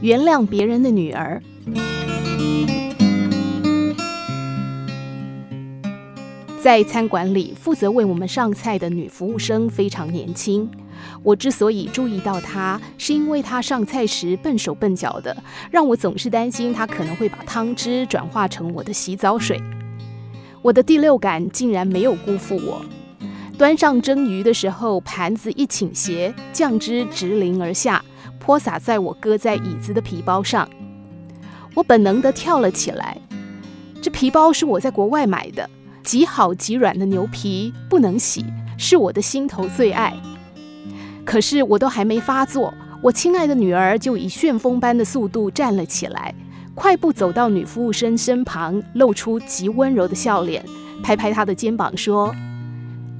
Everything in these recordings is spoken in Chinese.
原谅别人的女儿。在餐馆里，负责为我们上菜的女服务生非常年轻。我之所以注意到她，是因为她上菜时笨手笨脚的，让我总是担心她可能会把汤汁转化成我的洗澡水。我的第六感竟然没有辜负我。端上蒸鱼的时候，盘子一倾斜，酱汁直淋而下，泼洒在我搁在椅子的皮包上。我本能地跳了起来。这皮包是我在国外买的。极好极软的牛皮不能洗，是我的心头最爱。可是我都还没发作，我亲爱的女儿就以旋风般的速度站了起来，快步走到女服务生身旁，露出极温柔的笑脸，拍拍她的肩膀说：“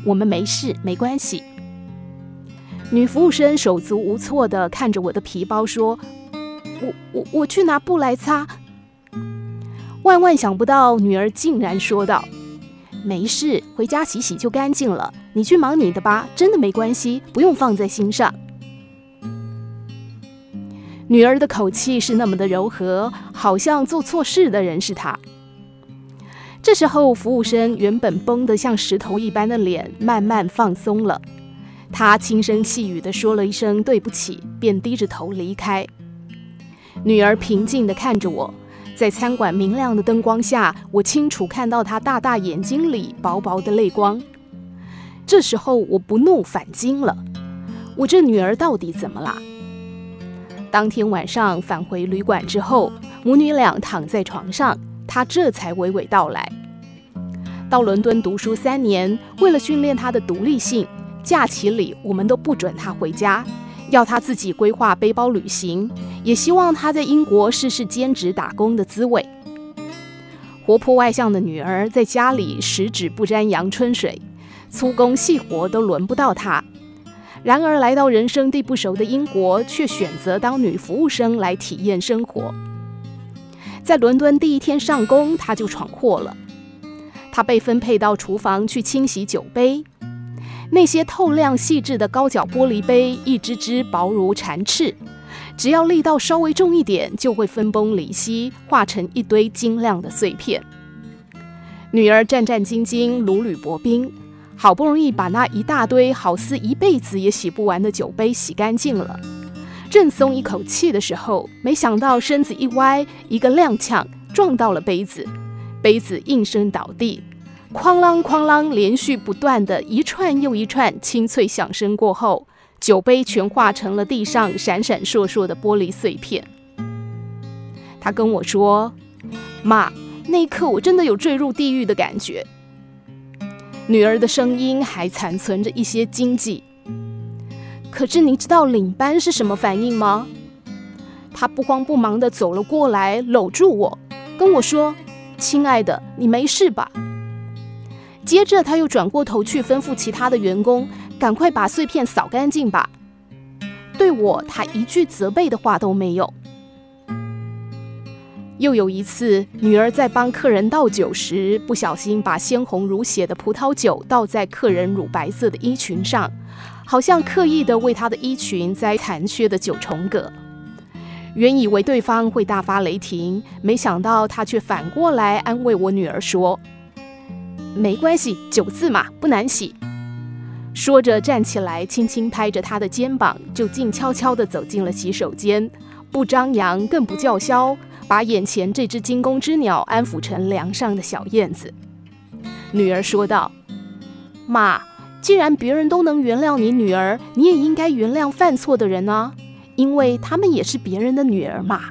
我们没事，没关系。”女服务生手足无措地看着我的皮包说：“我我我去拿布来擦。”万万想不到，女儿竟然说道。没事，回家洗洗就干净了。你去忙你的吧，真的没关系，不用放在心上。女儿的口气是那么的柔和，好像做错事的人是她。这时候，服务生原本绷得像石头一般的脸慢慢放松了，他轻声细语地说了一声对不起，便低着头离开。女儿平静地看着我。在餐馆明亮的灯光下，我清楚看到她大大眼睛里薄薄的泪光。这时候我不怒反惊了，我这女儿到底怎么了？当天晚上返回旅馆之后，母女俩躺在床上，她这才娓娓道来：到伦敦读书三年，为了训练她的独立性，假期里我们都不准她回家。要他自己规划背包旅行，也希望他在英国试试兼职打工的滋味。活泼外向的女儿在家里十指不沾阳春水，粗工细活都轮不到她。然而来到人生地不熟的英国，却选择当女服务生来体验生活。在伦敦第一天上工，她就闯祸了。她被分配到厨房去清洗酒杯。那些透亮细致的高脚玻璃杯，一只只薄如蝉翅，只要力道稍微重一点，就会分崩离析，化成一堆晶亮的碎片。女儿战战兢兢，如履薄冰，好不容易把那一大堆好似一辈子也洗不完的酒杯洗干净了，正松一口气的时候，没想到身子一歪，一个踉跄，撞到了杯子，杯子应声倒地。哐啷哐啷，连续不断的一串又一串清脆响声过后，酒杯全化成了地上闪闪烁烁的玻璃碎片。他跟我说：“妈，那一刻我真的有坠入地狱的感觉。”女儿的声音还残存着一些惊悸。可是你知道领班是什么反应吗？他不慌不忙地走了过来，搂住我，跟我说：“亲爱的，你没事吧？”接着，他又转过头去吩咐其他的员工：“赶快把碎片扫干净吧。”对我，他一句责备的话都没有。又有一次，女儿在帮客人倒酒时，不小心把鲜红如血的葡萄酒倒在客人乳白色的衣裙上，好像刻意的为她的衣裙摘残缺的九重葛。原以为对方会大发雷霆，没想到他却反过来安慰我女儿说。没关系，酒渍嘛，不难洗。说着，站起来，轻轻拍着她的肩膀，就静悄悄地走进了洗手间，不张扬，更不叫嚣，把眼前这只惊弓之鸟安抚成梁上的小燕子。女儿说道：“妈，既然别人都能原谅你女儿，你也应该原谅犯错的人啊，因为他们也是别人的女儿嘛。”